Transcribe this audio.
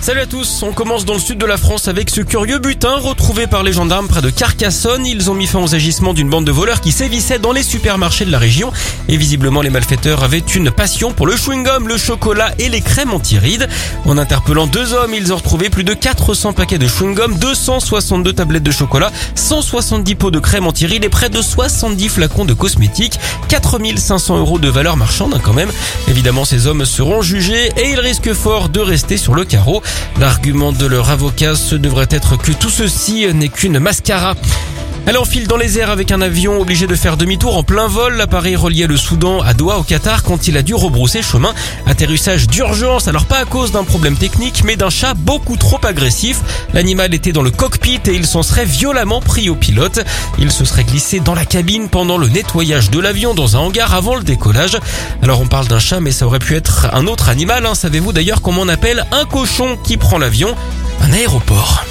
Salut à tous, on commence dans le sud de la France avec ce curieux butin retrouvé par les gendarmes près de Carcassonne. Ils ont mis fin aux agissements d'une bande de voleurs qui sévissaient dans les supermarchés de la région. Et visiblement les malfaiteurs avaient une passion pour le chewing-gum, le chocolat et les crèmes anti-rides. En interpellant deux hommes, ils ont retrouvé plus de 400 paquets de chewing-gum, 262 tablettes de chocolat, 170 pots de crème anti-rides et près de 70 flacons de cosmétiques. 4500 euros de valeur marchande hein, quand même. Évidemment ces hommes seront jugés et ils risquent fort de rester sur le carreau. L'argument de leur avocat, ce devrait être que tout ceci n'est qu'une mascara. Elle enfile dans les airs avec un avion obligé de faire demi-tour en plein vol. L'appareil reliait le Soudan à Doha au Qatar quand il a dû rebrousser chemin. Atterrissage d'urgence, alors pas à cause d'un problème technique, mais d'un chat beaucoup trop agressif. L'animal était dans le cockpit et il s'en serait violemment pris au pilote. Il se serait glissé dans la cabine pendant le nettoyage de l'avion dans un hangar avant le décollage. Alors on parle d'un chat, mais ça aurait pu être un autre animal. Hein. Savez-vous d'ailleurs comment on appelle un cochon qui prend l'avion Un aéroport.